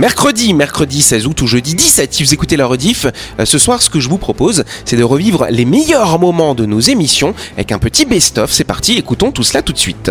Mercredi, mercredi 16 août ou jeudi 17, si vous écoutez la rediff, euh, ce soir, ce que je vous propose, c'est de revivre les meilleurs moments de nos émissions avec un petit best-of. C'est parti, écoutons tout cela tout de suite.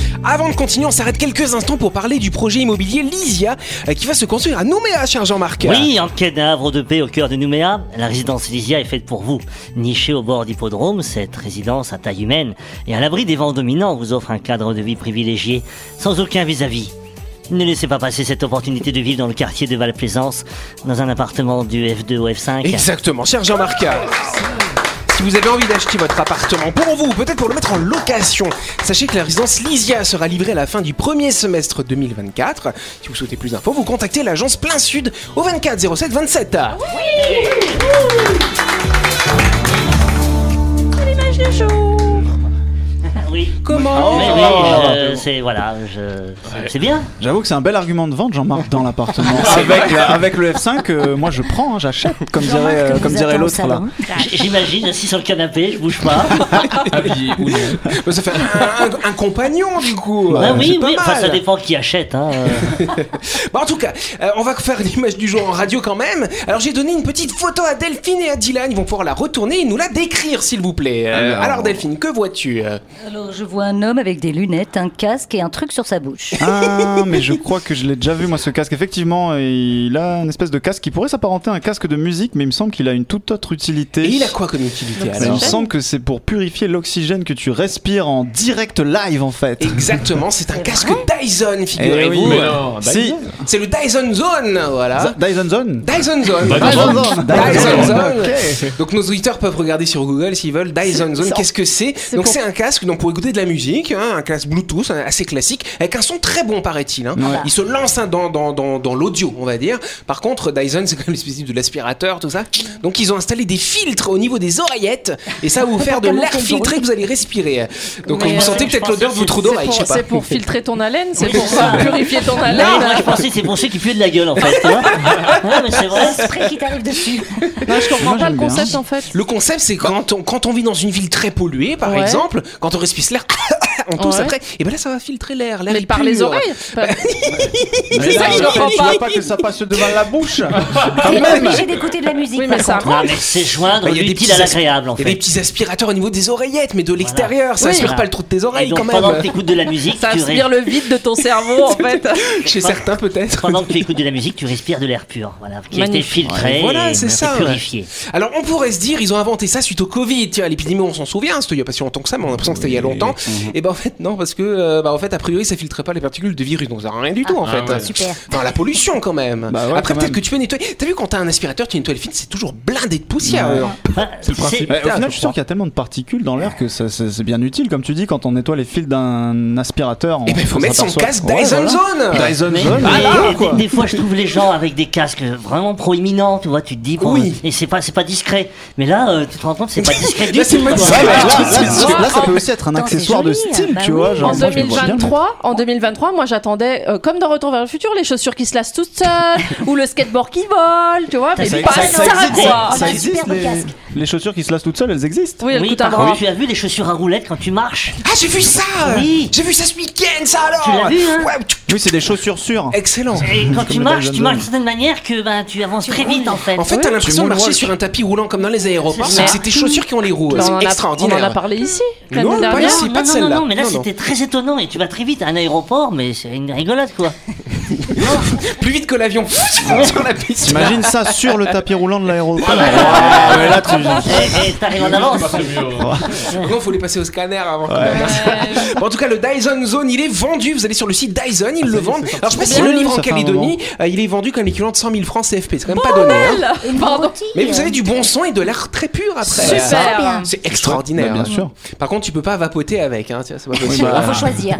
avant de continuer, on s'arrête quelques instants pour parler du projet immobilier Lysia euh, qui va se construire à Nouméa, cher Jean-Marc. Oui, en quête d'un havre de paix au cœur de Nouméa, la résidence Elysia est faite pour vous. Nichée au bord d'hippodrome, cette résidence à taille humaine et à l'abri des vents dominants vous offre un cadre de vie privilégié, sans aucun vis-à-vis. Ne laissez pas passer cette opportunité de vivre dans le quartier de Val-Plaisance, dans un appartement du F2 au F5. Exactement, cher Jean-Marc. Si vous avez envie d'acheter votre appartement pour vous, ou peut-être pour le mettre en location, sachez que la résidence Lysia sera livrée à la fin du premier semestre 2024. Si vous souhaitez plus d'infos, vous contactez l'agence Plein Sud au 24 07 27. Oui. Comment Mais oui, je- c'est voilà, je- c'est bien. J'avoue que c'est un bel argument de vente, Jean-Marc, dans l'appartement. avec, la- avec le F5, euh, moi je prends, hein, j'achète, comme dirait, euh, comme dirait l'autre là. J- J'imagine assis sur le canapé, je bouge pas. Bah, Ça fait un, un- un compagnon du coup. Ah Euh, oui, c'est pas oui, enfin mal. ça dépend qui achète. Hein. euh. Bah, en tout cas, euh, on va faire l'image du jour en radio quand même. Alors j'ai donné une petite photo à Delphine et à Dylan. Ils vont pouvoir la retourner et nous la décrire s'il vous plaît. Euh, Alors. alors Delphine, que vois-tu euh? Alors, je vois un homme avec des lunettes, un casque et un truc sur sa bouche. Ah, mais je crois que je l'ai déjà vu, moi, ce casque. Effectivement, il a une espèce de casque qui pourrait s'apparenter à un casque de musique, mais il me semble qu'il a une toute autre utilité. Et il a quoi comme utilité Mais Il alors me semble que c'est pour purifier l'oxygène que tu respires en direct live, en fait. Exactement, c'est un casque Dyson, Eh figurez-vous. oui. Si, C'est le Dyson Zone, voilà. Dyson Zone. Dyson Zone. Dyson Zone. Dyson Zone. Ok. Donc nos auditeurs peuvent regarder sur Google s'ils veulent Dyson Zone. Qu'est-ce que c'est Donc pour- c'est un casque donc pour écouter de la musique, hein, un casque Bluetooth assez classique avec un son très bon paraît-il. hein. Ouais. Il se lance hein, dans, dans, dans, dans l'audio on va dire. Par contre Dyson c'est quand même l'espèce de l'aspirateur tout ça. Donc ils ont installé des filtres au niveau des oreillettes et ça va vous faire de l'air filtré que vous allez respirer. Donc Mais, vous euh, sentez peut-être l'odeur de vos trous C'est d'oreille, je sais pour, pas. c'est pour filtrer ton haleine, c'est Oui, pour ça. purifier ton haleine. Non, moi je pensais que c'est pour ceux qui puent de la gueule en fait. Ouais, mais c'est vrai. spray qui t'arrive dessus. Non, je comprends Moi, pas le bien. concept en fait. Le concept, c'est quand on, quand on vit dans une ville très polluée, par Ouais. exemple, quand on respire l'air, on tousse Ouais. après, et ben là, ça va filtrer l'air. l'air Mais par les oreilles pas- Mais ça que je en fait, comprends pas. pas que ça passe devant la bouche. Quand même. obligé d'écouter de la musique. Oui, mais ça. Non, mais c'est joindre Bah, il y a des l'utile petits à l'agréable en Il y a des fait. petits aspirateurs au niveau des oreillettes, mais de l'extérieur, ça aspire pas le trou de tes oreilles quand pendant que même. tu écoutes de la musique, Ça tu aspire le vide de ton cerveau en fait. Chez certains, peut-être. pendant que tu écoutes de la musique, tu respires de l'air pur, voilà, qui a été filtré, voilà, c'est ça, purifié. Alors, on pourrait se dire, ils ont inventé ça suite au Covid. L'épidémie, on s'en souvient, c'était il y a pas si longtemps que ça, mais on a l'impression que c'était il y a longtemps. Et ben, en fait, non, parce que, euh, bah, en fait, a priori, ça filtrait pas les particules de virus, donc ça sert rien du tout, en fait. ouais. Super. Enfin, la pollution, quand même. Bah ouais, Après, quand peut-être même. que tu peux nettoyer. T'as vu, quand t'as un aspirateur, tu nettoies le film, c'est toujours blindé de poussière. Ouais. euh. Enfin, c'est- Ouais, au final, je suis sûr qu'il y a tellement de particules dans l'air que ça- ça- c'est bien utile, comme tu dis, quand on nettoie les fils d'un aspirateur. Eh ben, il faut mettre son casque Dyson Zone. Dyson Zone. des- fois, je trouve les gens avec des casques vraiment proéminents, tu vois, tu te dis, bon, Oui. et c'est pas, c'est pas discret. Mais là, euh, tu te rends compte, c'est pas discret du c'est tout. là, Ouais, là, c'est là, sûr. là, ça peut aussi être un Attends, c'est accessoire de joli, bah tu oui. vois. Genre, En moi, je le vois bien, mais- 2023, en 2023, moi j'attendais, euh, comme dans Retour vers le futur, les chaussures qui se lassent toutes seules, ou le skateboard qui vole, tu vois, mais Ça, pas ça- ça, ça existe, quoi. Ça existe, les. Les chaussures qui se lassent toutes seules, elles existent. Oui, elle Oui, coûte un par bras. contre, tu as vu les chaussures à roulettes quand tu marches Ah, j'ai vu ça Oui. J'ai vu ça ce week-end, ça alors Tu l'as vu, hein Ouais, tu- Oui, c'est des chaussures sûres. Excellent Et quand tu marches, tu marches d'une certaine manière que ben, tu avances très vite en fait. En fait, t'as l'impression de marcher sur un tapis roulant comme dans les aéroports, C'est sauf que ça. c'est tes chaussures qui ont les roues. On, en C'est a, on en extraordinaire. a parlé ici, l'année Non, pas dernière. ici. non, pas de non, celle-là. non, non, mais là Non, non. c'était très étonnant et tu vas très vite à un aéroport, mais c'est une rigolade quoi. Plus vite que l'avion sur la piste. T'imagines ça sur le tapis roulant de l'aéroport Ouais, mais là, tu... Et et t'arrives en avance. Non, faut les passer au scanner avant. quand même. Bon, en tout cas, le Dyson Zone, il est vendu. Vous allez sur le site Dyson, ils le vendent. Alors, je sais pas si le livre en Ça fait un Calédonie, euh, il est vendu comme l'équivalent de 100 000 francs CFP. C'est quand même pas donné. hein. Pardon. Mais vous euh, avez du bon son et de l'air très pur après. Super. bien. C'est extraordinaire. Bah, bien hein. sûr. Par contre, tu peux pas vapoter avec. Hein. C'est pas possible. Faut choisir.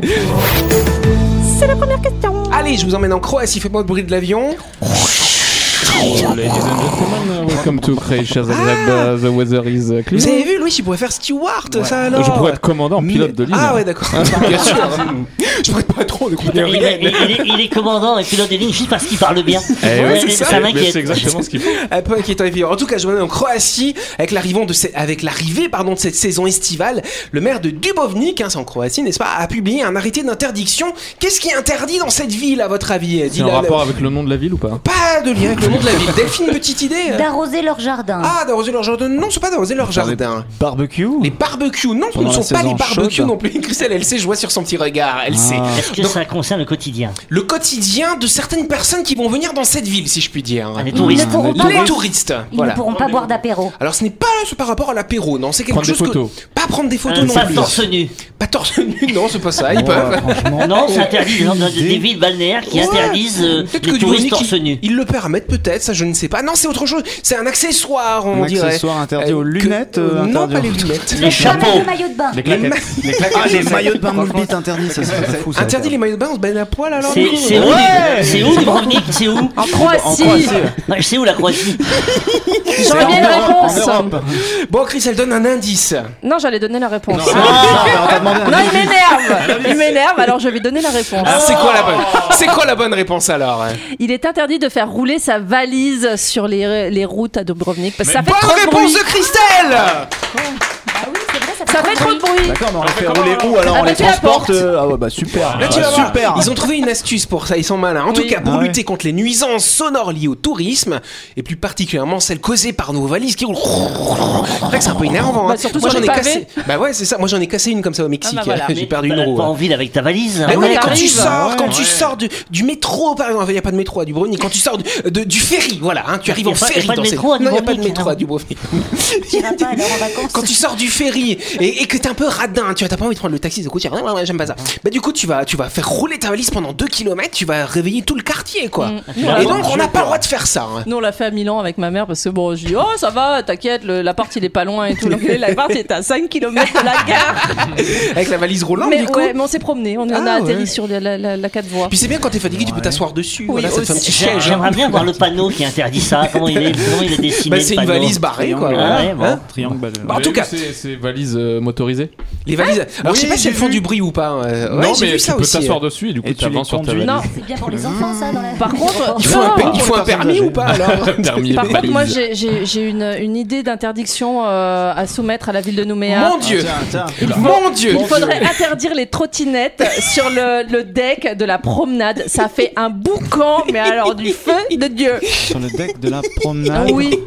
C'est la première question. Allez, je vous emmène en Croatie, faites-moi le bruit de l'avion. Ladies and gentlemen, welcome to Croatia Zagreb. The weather is uh, clear. Vous avez vu, Louis, il pourrait faire steward, ça alors Je pourrais être commandant, pilote de ligne. Ah ouais, d'accord. Bien sûr. Je pourrais trop de Il est, il, est, il est commandant et pilote des lignes juste parce qu'il parle bien. Eh ouais, Ouais, c'est ça. m'inquiète. c'est exactement ce qu'il faut. Un peu inquiétant évidemment. En tout cas, je en Croatie avec l'arrivée de, ce- avec l'arrivée pardon de cette saison estivale. Le maire de Dubrovnik, hein, c'est en Croatie, n'est-ce pas, a publié un arrêté d'interdiction. Qu'est-ce qui est interdit dans cette ville, à votre avis C'est un rapport avec le nom de la ville ou pas? Pas de lien avec le nom de la ville. Delphine, une petite idée D'arroser leur jardin. Ah, d'arroser leur jardin Non, c'est pas d'arroser leur jardin. Barbecue Les barbecues, non, ce ne sont pas les barbecues chaude. non plus. Christelle, elle sait, je vois sur son petit regard, elle sait. Ah. Est-ce que Donc- ça concerne le quotidien Le quotidien de certaines personnes qui vont venir dans cette ville, si je puis dire. Ah, Les Ils ne touristes. pourront pas Les boire- touristes, Ils voilà. ne pourront pas boire d'apéro. Alors ce n'est pas par rapport à l'apéro, non, c'est quelque Prendre des chose photos. que pas prendre des photos Euh, non Pas plus. torse nu. Pas torse nu, non, c'est pas ça, ils Ouais, peuvent. franchement. Non, c'est interdit dans dans des villes balnéaires qui Ouais. interdisent euh, Peut-être les que touristes torse nu. ils, ils le permettent peut-être, ça je ne sais pas. Non, c'est autre chose. C'est un accessoire, on Un dirait. accessoire interdit Euh, aux que- lunettes euh, Non, interdit pas les lunettes. Les chapeaux. Le maillot de bain. Les Les claquettes. Les. Ah, les maillots de bain moule bite interdits, ça serait fou. ça. Interdit les maillots de bain, on se baigne à poil alors C'est où, Ouais. c'est où Dubrovnik C'est où? En Croatie. Ouais, C'est où la Croatie J'aurais bien une En réponse. Bon, Chris, elle donne un indice. Non, j'allais donner la réponse. Ah, Non, il m'énerve. Il m'énerve, alors je vais donner la réponse. Alors, c'est quoi la bonne C'est quoi la bonne réponse alors Il est interdit de faire rouler sa valise sur les, les routes à Dubrovnik parce que ça fait Bonne trop de réponse bruit. de Christelle ça fait trop de bruit. D'accord, mais on les fait rouler où alors Ah On bah, les transporte euh, Ah ouais, bah super. Là, tu vas voir, super. Ils ont trouvé une astuce pour ça, ils sont malins. En tout Oui. cas, pour Ah ouais. lutter contre les nuisances sonores liées au tourisme, et plus particulièrement celles causées par nos valises qui roulent. C'est vrai que c'est un peu énervant. Bah, hein. surtout Moi, sur j'en ai cassé. Bah ouais, c'est ça. Moi, j'en ai cassé une comme ça au Mexique. Ah bah voilà. J'ai perdu une roue. pas hein. en ville avec ta valise. Mais hein. oui, mais Ouais, quand tu sors, quand tu sors du, du métro, par exemple, il n'y a pas de métro à Dubrovnik. Quand tu sors du, de- du ferry, voilà, hein, tu arrives Y a en pas- y a ferry pas de dans cette- métro à Non, il n'y a pas de Dubrovnik, métro à hein. Dubrovnik. Tu iras pas alors en vacances. Quand tu sors du ferry et, et que t'es un peu radin, tu vois, t'as pas envie de prendre le taxi, du coup, tu dis, ouais, ouais, ouais, j'aime pas ça. Bah, du coup, tu vas, tu vas faire rouler ta valise pendant 2 km, tu vas réveiller tout le quartier, quoi. Mm. Et donc, on n'a pas le droit de faire ça. hein. Nous on l'a fait à Milan avec ma mère parce que bon je dis oh ça va t'inquiète l'appart il est pas loin et tout donc l'appart est à 5 km de la gare Avec la valise roulante, mais, du coup. ouais, mais on s'est promené on, on Ah, a atterri ouais. sur la, la, la, la 4 voies Puis c'est bien quand t'es fatigué, tu peux t'asseoir dessus. voilà, ça te fait un petit J'ai- siège. hein. J'aimerais bien voir le panneau qui interdit ça. Comment il est, comment il est dessiné Bah, le c'est une valise barrée, quoi. Triangle. voilà. Hein Triangle. bah, en tout cas, vu ces, ces valises euh, motorisées les valises. Alors, je sais pas si elles font du bruit ou pas. euh, ouais, Non, mais vu tu ça peux t'asseoir dessus et du coup tu avances sur ta valise. non C'est bien pour les enfants, ça, dans la Par contre, Il faut un, Non. per- il faut un Pour les permis ou pas alors Par contre, moi j'ai- une, une idée d'interdiction euh, à soumettre à la ville de Nouméa. Mon Dieu tiens. Mon Dieu Il faudrait interdire les trottinettes sur le, deck de la promenade. Ça fait un boucan, mais alors du feu de Dieu. Sur le deck de la promenade. Oui.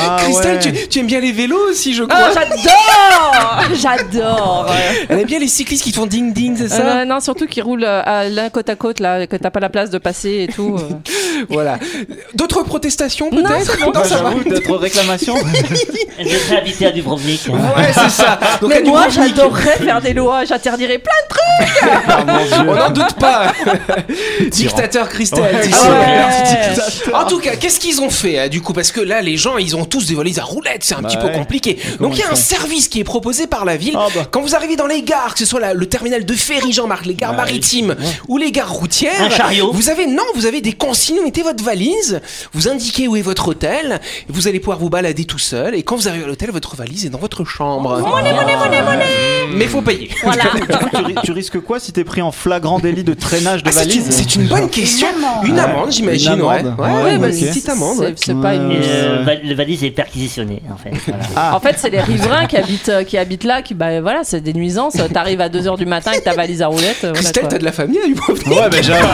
Ah Christelle, ouais. tu, tu aimes bien les vélos aussi, je Oh, crois. j'adore J'adore Elle aime bien les cyclistes qui font ding ding, c'est ça Euh, Non, surtout qui roulent euh, à l'un côte à côte, là, que t'as pas la place de passer et tout. euh. Voilà. D'autres protestations peut-être. Non, ça va. D'autres réclamations. Elle devrait habiter à Dubrovnik. Ouais, c'est ça. Donc, Mais moi, j'adorerais faire des lois, j'interdirais plein de trucs Ah On n'en doute pas. Dictateur Christelle. Ouais. ouais. En tout cas, qu'est-ce qu'ils ont fait hein, du coup? Parce que là, les gens, ils ont tous des valises à roulettes, c'est un Bah petit peu compliqué. Donc il y a un service qui est proposé par la ville. Ah bah. Quand vous arrivez dans les gares, que ce soit la- le terminal de ferry Jean-Marc, les gares Ouais. maritimes ou les gares routières, Un chariot. vous avez non, vous avez des consignes. Vous mettez votre valise, vous indiquez où est votre hôtel, et vous allez pouvoir vous balader tout seul. Et quand vous arrivez à l'hôtel, votre valise est dans votre chambre. Mais faut payer. tu, ri- tu risques quoi si t'es pris en flagrant délit de traînage de Ah, valise c'est une bonne question. Une Ouais. amende, j'imagine. Une ouais. Ouais, Ouais, ouais, bah, une petite amende. ouais. C'est pas une. Euh, le valise est perquisitionné en fait. Voilà. Ah. En fait, c'est les riverains qui habitent, euh, qui habitent là, qui, bah voilà, c'est des nuisances. T'arrives à 2h du matin avec ta valise à roulettes. euh, voilà, Christelle, t'as de la famille à Dubrovnik Ouais, mais j'avoue.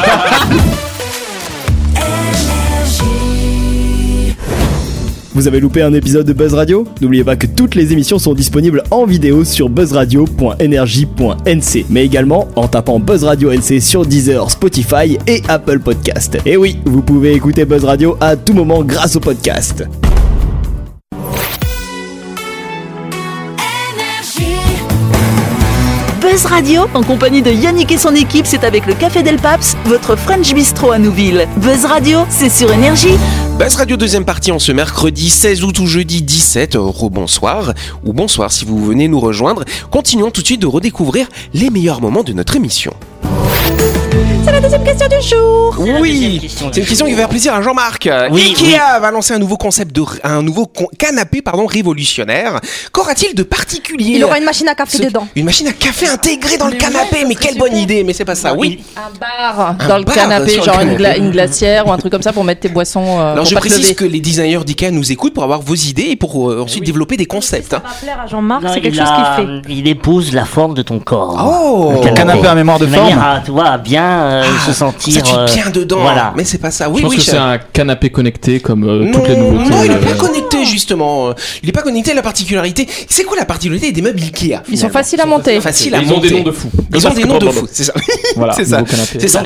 Vous avez loupé un épisode de Buzz Radio? N'oubliez pas que toutes les émissions sont disponibles en vidéo sur buzzradio.energie.nc, mais également en tapant Buzz Radio NC sur Deezer, Spotify et Apple Podcast. Et oui, vous pouvez écouter Buzz Radio à tout moment grâce au podcast. Buzz Radio, en compagnie de Yannick et son équipe, c'est avec le Café Del Paps, votre French Bistro à Nouville. Buzz Radio, c'est sur Énergie. Buzz Radio deuxième partie en ce mercredi 16 août ou jeudi 17, rebonsoir ou bonsoir si vous venez nous rejoindre. Continuons tout de suite de redécouvrir les meilleurs moments de notre émission. C'est la deuxième question du jour. Oui, c'est une question qui va faire plaisir à Jean-Marc. Oui, Ikea va lancer un nouveau concept de un nouveau canapé pardon révolutionnaire. Qu'aura-t-il de particulier? Il aura une machine à café Ce- dedans. Une machine à café intégrée dans le canapé, mais quelle bonne idée, mais c'est pas ça. Oui. Un bar Un dans le bar canapé, le genre une, gla- canapé. une glacière ou un truc comme ça pour mettre tes boissons. euh, Alors je te précise lever. que les designers d'Ikea nous écoutent pour avoir vos idées et pour euh, ensuite développer des concepts. hein. Ça va plaire à Jean-Marc, c'est quelque il chose qu'il fait. Il épouse la forme de ton corps. Oh Le Canapé à mémoire de forme. tu vois, bien euh, se sentir. Ça tu euh, bien dedans. Voilà. Mais c'est pas ça. Je Oui, pense oui. que je- c'est un canapé connecté comme euh, non, toutes les nouveautés. non, il est euh, pas connecté justement. Il est pas connecté. La particularité, c'est quoi la particularité des meubles Ikea Ils sont faciles à monter. Faciles à Ils ont monter. des noms de fous. Ils ont des noms de fous. C'est ça. Voilà, c'est ça. Donc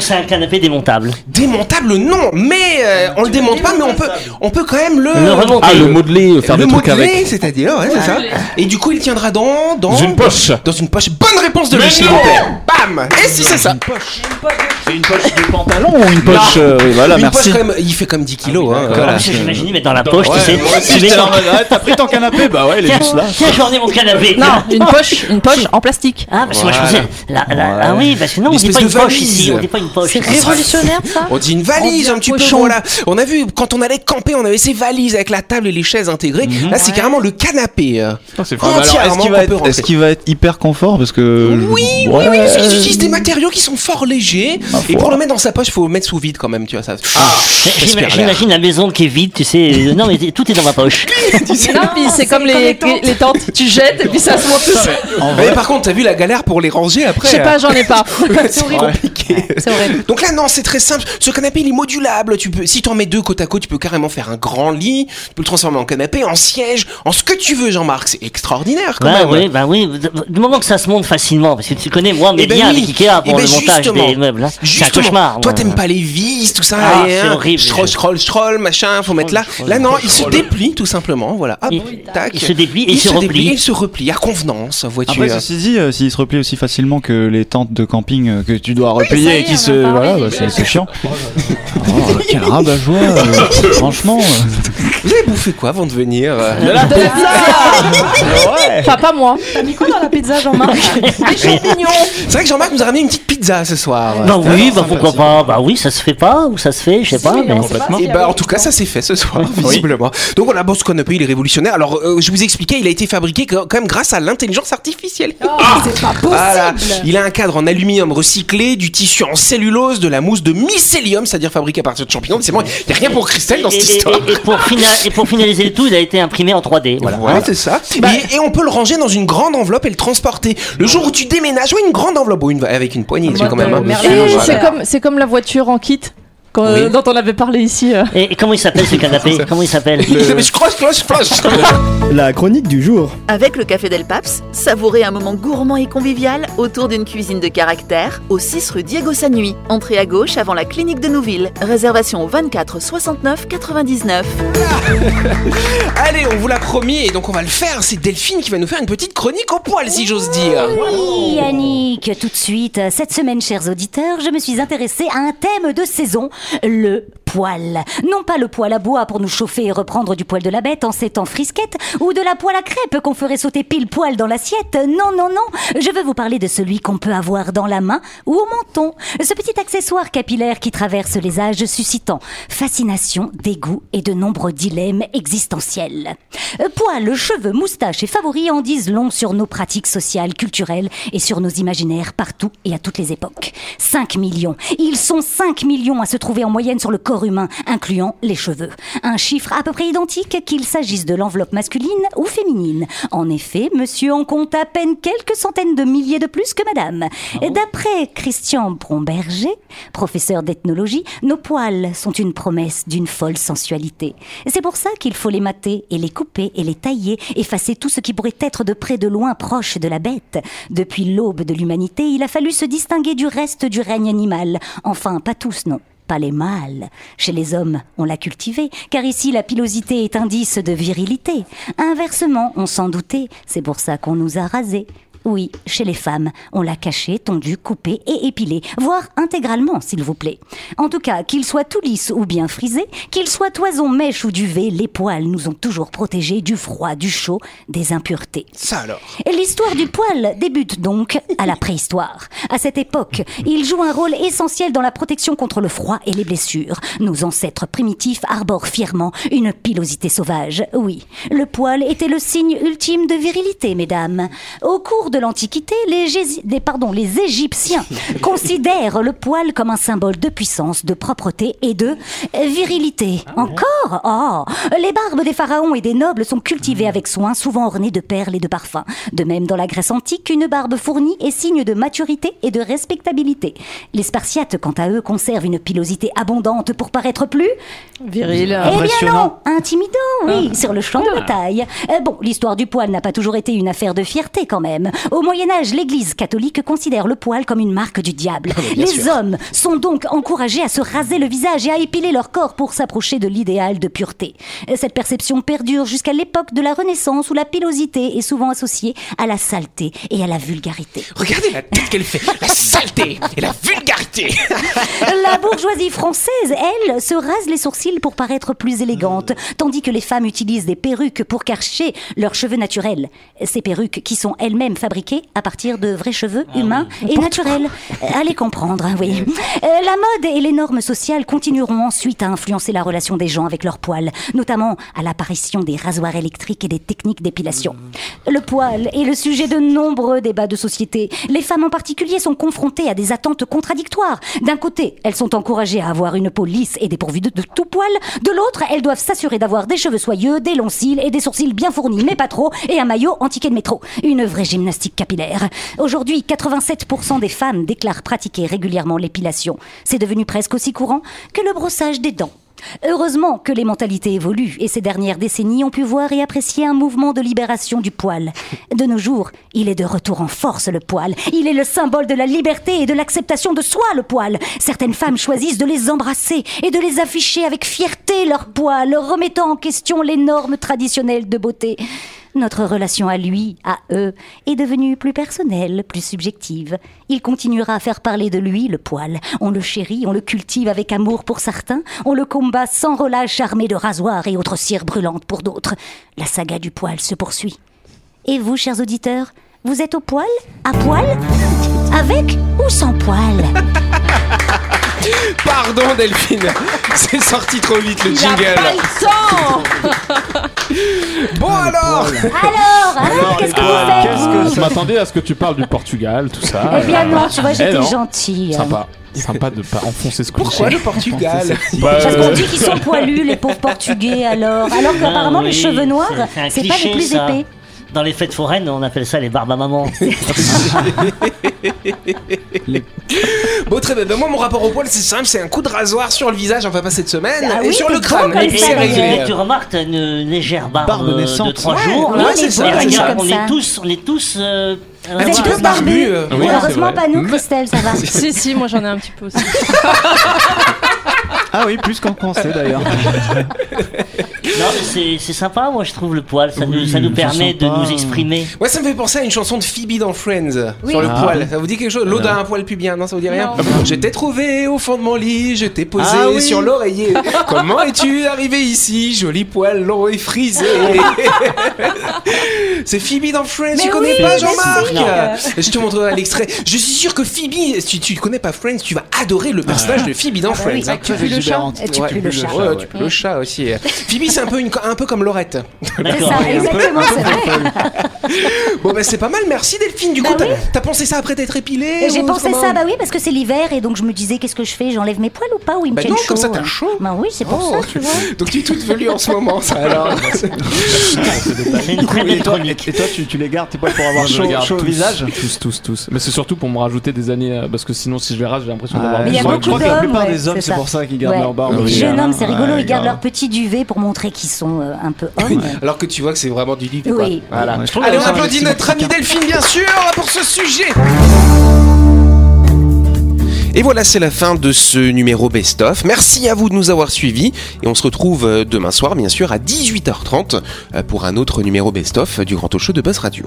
c'est un canapé démontable. Démontable, non, mais euh, on le démonte pas, mais on peut, on peut quand même le. Ah, le modeler, faire le des trucs modeler, avec. c'est-à-dire, ouais, c'est ça. Et du coup, il tiendra dans, dans, une poche. Dans une poche. Bonne réponse de plaît. Bam Et si c'est ça. C'est une poche de pantalon ou une poche euh, oui, Voilà, Une merci. poche quand même, il fait comme 10 kilos. hein, Voilà, parce que j'imaginais mettre dans la poche, tu sais. ah, T'as pris ton canapé Bah ouais, il est Tiens, juste là. tiens, j'en ai mon canapé. Non, une poche, une poche en plastique. Ah, parce que moi je pensais. la- la- Ah oui, parce que non, on Une dit pas une poche ici, on dit pas une poche. C'est révolutionnaire ça On dit une valise un petit peu, voilà. On a vu, quand on allait camper, on avait ces valises avec la table et les chaises intégrées. Là, c'est carrément le canapé. euh. C'est est-ce Est-ce qu'il va, être- hyper confort Parce que. Oui, oui, oui, ils utilisent des matériaux qui sont fort légers. Et pour le mettre dans sa poche, il faut le mettre sous vide quand même, tu vois ça. L'air. J'imagine la maison qui est vide, tu sais. euh, Non, mais tout est dans ma poche. Non, puis c'est comme les, les tentes. Tu jettes et puis ça se monte tout seul. Mais par contre, t'as vu la galère pour les ranger Je après sais pas, j'en ai pas. C'est compliqué. Donc là, non, c'est très simple. Ce canapé, il est modulable. Tu peux, si t'en mets deux côte à côte, tu peux carrément faire un grand lit. Tu peux le transformer en canapé, en siège, en ce que tu veux, Jean-Marc. C'est extraordinaire quand Bah même. oui, bah oui. Du moment que ça se monte facilement, parce que tu connais moi mes Eh ben biens oui. avec Ikea Eh pour ben le montage justement. des meubles. hein. C'est un Justement, cauchemar. Toi, t'aimes pas les vis, tout ça. Ah, c'est hein, horrible. Scroll, scroll, scroll, machin, faut mettre là. Là, non, il se déplie tout simplement. Voilà. Hop, Il- tac. il se déplie et il se déplie replie. et il se replie à convenance, vois-tu. Après, ceci dit, euh, s'il se replie aussi facilement que les tentes de camping euh, que tu dois replier y et qui se. parlait Voilà, bah, c'est chiant. Oh, quel rabat-joie, euh, franchement. euh. Vous avez bouffé quoi avant de venir euh De la pizza Enfin, pas moi. T'as mis quoi dans la pizza, Jean-Marc? Des champignons. C'est vrai que Jean-Marc nous a ramené une petite pizza ce soir. Bah C'était oui, bah pourquoi pas. Bah oui, ça se fait pas ou ça se fait, je sais pas. mais- Et bah en tout cas ça s'est fait ce soir visiblement. Donc voilà, bon ce canapé il est révolutionnaire. Alors euh, je vous expliquais, il a été fabriqué quand même grâce à l'intelligence artificielle. C'est pas possible Voilà. Il a un cadre en aluminium recyclé, du tissu en cellulose, de la mousse de mycélium, c'est-à-dire fabriqué à partir de champignons. C'est bon, il y a rien pour Christelle dans Et, cette et- histoire. et- et pour fina- et pour finaliser le tout, il a été imprimé en 3D. Voilà. C'est ça. et, et on peut le ranger dans une grande enveloppe et le transporter. Le jour où tu déménages, oui, une grande enveloppe, ou une, avec une poignée, c'est quand même c'est comme, la voiture en kit Oui. euh, dont on avait parlé ici. euh. Et, et comment il s'appelle ce canapé Comment il s'appelle croche. La chronique du jour. Avec le Café Del Paps, savourez un moment gourmand et convivial autour d'une cuisine de caractère au 6 rue Diego Sanui. Entrée à gauche avant la clinique de Nouville. Réservation au 24 69 99. Allez, on vous l'a promis et donc on va le faire. C'est Delphine qui va nous faire une petite chronique au poil, si j'ose dire. Oui, Yannick, tout de suite. Cette semaine, chers auditeurs, je me suis intéressée à un thème de saison, le poil. Non pas le poil à bois pour nous chauffer et reprendre du poil de la bête en ces temps frisquettes, ou de la poêle à crêpes qu'on ferait sauter pile poil dans l'assiette. Non, non, non. Je veux vous parler de celui qu'on peut avoir dans la main ou au menton. Ce petit accessoire capillaire qui traverse les âges suscitant fascination, dégoût et de nombreux dilemmes existentiels. Poils, cheveux, moustaches et favoris en disent long sur nos pratiques sociales, culturelles et sur nos imaginaires partout et à toutes les époques. 5 millions. Ils sont 5 millions à se trouver en moyenne sur le corps humain, incluant les cheveux. Un chiffre à peu près identique qu'il s'agisse de l'enveloppe masculine ou féminine. En effet, monsieur en compte à peine quelques centaines de milliers de plus que madame. D'après Christian Bromberger, professeur d'ethnologie, nos poils sont une promesse d'une folle sensualité. C'est pour ça qu'il faut les mater et les couper et les tailler, effacer tout ce qui pourrait être de près de loin proche de la bête. Depuis l'aube de l'humanité, il a fallu se distinguer du reste du règne animal. Enfin, pas tous, non pas les mâles. Chez les hommes, on l'a cultivé, car ici la pilosité est indice de virilité. Inversement, on s'en doutait, c'est pour ça qu'on nous a rasés. Oui, chez les femmes, on l'a caché, tondu, coupé et épilé, voire intégralement, s'il vous plaît. En tout cas, qu'il soit tout lisse ou bien frisé, qu'il soit toison, mèche ou duvet, les poils nous ont toujours protégés du froid, du chaud, des impuretés. Ça alors. Et L'histoire du poil débute donc à la préhistoire. À cette époque, il joue un rôle essentiel dans la protection contre le froid et les blessures. Nos ancêtres primitifs arborent fièrement une pilosité sauvage. Oui, le poil était le signe ultime de virilité, mesdames. Au cours de l'Antiquité, les, Gési- des- pardon, les Égyptiens considèrent le poil comme un symbole de puissance, de propreté et de virilité. Encore? Oh Les barbes des pharaons et des nobles sont cultivées avec soin, souvent ornées de perles et de parfums. De même, dans la Grèce antique, une barbe fournie est signe de maturité et de respectabilité. Les Spartiates, quant à eux, conservent une pilosité abondante pour paraître plus Viril. eh bien non, intimidant, oui, sur le champ de bataille. Euh, bon, l'histoire du poil n'a pas toujours été une affaire de fierté quand même. Au Moyen Âge, l'Église catholique considère le poil comme une marque du diable. bien Les sûr. hommes sont donc encouragés à se raser le visage et à épiler leur corps pour s'approcher de l'idéal de pureté. Cette perception perdure jusqu'à l'époque de la Renaissance où la pilosité est souvent associée à la saleté et à la vulgarité. Regardez la tête qu'elle fait, la saleté et la vulgarité. La bourgeoisie française, elle, se rase les sourcils pour paraître plus élégante, tandis que les femmes utilisent des perruques pour cacher leurs cheveux naturels. Ces perruques qui sont elles-mêmes fabriquées à partir de vrais cheveux humains et naturels. Euh, Allez comprendre, hein, oui. Euh, La mode et les normes sociales continueront ensuite à influencer la relation des gens avec leurs poils, notamment à l'apparition des rasoirs électriques et des techniques d'épilation. Le poil est le sujet de nombreux débats de société. Les femmes en particulier sont confrontées à des attentes contradictoires. D'un côté, elles sont encouragées à avoir une peau lisse et dépourvue de, de tout poil. De l'autre, elles doivent s'assurer d'avoir des cheveux soyeux, des longs cils et des sourcils bien fournis, mais pas trop, et un maillot anti-quai de métro. Une vraie gymnastique capillaire. Aujourd'hui, 87% des femmes déclarent pratiquer régulièrement l'épilation. C'est devenu presque aussi courant que le brossage des dents. Heureusement que les mentalités évoluent et ces dernières décennies ont pu voir et apprécier un mouvement de libération du poil. De nos jours, il est de retour en force le poil. Il est le symbole de la liberté et de l'acceptation de soi le poil. Certaines femmes choisissent de les embrasser et de les afficher avec fierté leurs poils, remettant en question les normes traditionnelles de beauté. Notre relation à lui, à eux, est devenue plus personnelle, plus subjective. Il continuera à faire parler de lui, le poil. On le chérit, on le cultive avec amour pour certains, on le combat sans relâche armé de rasoirs et autres cires brûlantes pour d'autres. La saga du poil se poursuit. Et vous, chers auditeurs, vous êtes au poil? À poil? Avec ou sans poil? Pardon Delphine, c'est sorti trop vite le Il a jingle. pas le temps Bon alors Alors, alors, qu'est-ce que vous faites vous Je m'attendais à ce que tu parles du Portugal, tout ça. Eh bien non, tu vois, Eh j'étais gentille. Sympa. Sympa de pas enfoncer ce. Pourquoi le Portugal Bah, Parce qu'on euh, dit qu'ils sont poilus, les pauvres portugais, alors. Alors qu'apparemment, Ah les cheveux noirs, c'est pas les plus ça. épais. Dans les fêtes foraines, on appelle ça les barbes à maman. Bon très bien, Ben, moi mon rapport au poil c'est simple, c'est un coup de rasoir sur le visage, enfin pas cette semaine, Ah et oui, sur le crâne, et. Et tu remarques, une légère barbe, Barbe euh, de naissante. 3 Ouais, jours. ouais, Oui, c'est ça. regarde, on ça. est tous, on est tous. euh, Un petit peu barbu. barbus. euh, Oui, Heureusement pas nous, Christelle, ça va. Si, si, moi j'en ai un petit peu aussi. Ah oui, plus qu'on pensait d'ailleurs. Non, mais c'est- c'est sympa, moi je trouve le poil. Ça, nous, Oui, ça nous permet de nous exprimer. Ouais, ça me fait penser à une chanson de Phoebe dans Friends sur le Ah. poil. Ça vous dit quelque chose? L'eau d'un poil pubien, non Ça vous dit rien? Je t'ai trouvé au fond de mon lit, je t'ai posé Ah oui. sur l'oreiller. Comment es-tu arrivé ici? Joli poil long et frisé. C'est Phoebe dans Friends, Mais tu connais oui, pas Jean-Marc? Je te montrerai l'extrait. Je suis sûr que Phoebe, si tu connais pas Friends, tu vas adorer le personnage de Phoebe dans bah oui. Friends. hein. Tu pues le chat tu peux le chat aussi. Phoebe, c'est un peu, une, un peu comme Laurette. C'est ça, exactement, c'est vrai. Bon, bah c'est pas mal, merci Delphine. Du Bah coup, t'as pensé ça après t'être épilée J'ai ou pensé comment ça, bah oui, parce que c'est l'hiver et donc je me disais, qu'est-ce que je fais? J'enlève mes poils ou pas? Ou ils me Bah tiennent non, chaud comme ça, t'as chaud. Bah oui, c'est pour Oh. ça, tu vois. Donc tu es toute velue en ce moment, ça alors. Une très Et toi, et toi, tu, tu les gardes tes poils pour avoir chaud, chaud au visage Tous, tous, tous. Mais c'est surtout pour me rajouter des années, euh, parce que sinon, si je les rase, j'ai l'impression d'avoir. Mais il y a je crois- beaucoup que la d'hommes, plupart ouais, des hommes, c'est c'est ça. pour ça qu'ils gardent Ouais. leur barbe. Les jeunes hommes, c'est rigolo, ils gardent leur petit duvet pour montrer qu'ils sont euh, un peu hommes. Alors que tu vois que c'est vraiment du livre. quoi. Oui. Voilà. Ouais, je trouve Allez, on applaudit notre ami sympathique. Delphine, bien sûr, pour ce sujet. Et voilà, c'est la fin de ce numéro best-of. Merci à vous de nous avoir suivis. Et on se retrouve euh, demain soir, bien sûr, à 18h30 euh, pour un autre numéro best-of du Grand Talk Show de Buzz Radio.